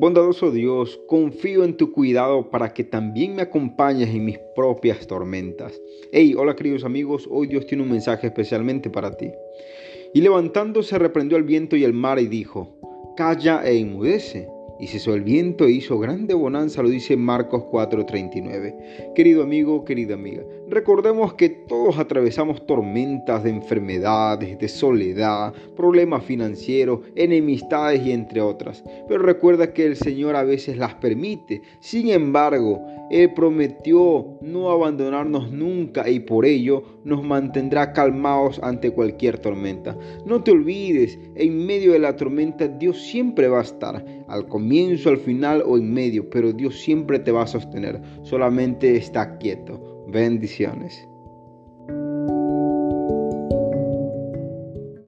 Bondadoso Dios, confío en tu cuidado para que también me acompañes en mis propias tormentas. Hey, hola queridos amigos, hoy Dios tiene un mensaje especialmente para ti. Y levantándose reprendió al viento y el mar y dijo, calla e inmudece. Y cesó el viento e hizo grande bonanza, lo dice Marcos 4:39. Querido amigo, querida amiga, recordemos que todos atravesamos tormentas de enfermedades, de soledad, problemas financieros, enemistades y entre otras. Pero recuerda que el Señor a veces las permite. Sin embargo, Él prometió no abandonarnos nunca y por ello nos mantendrá calmados ante cualquier tormenta. No te olvides, en medio de la tormenta Dios siempre va a estar al comienzo, al final o en medio, pero Dios siempre te va a sostener. Solamente está quieto. Bendiciones.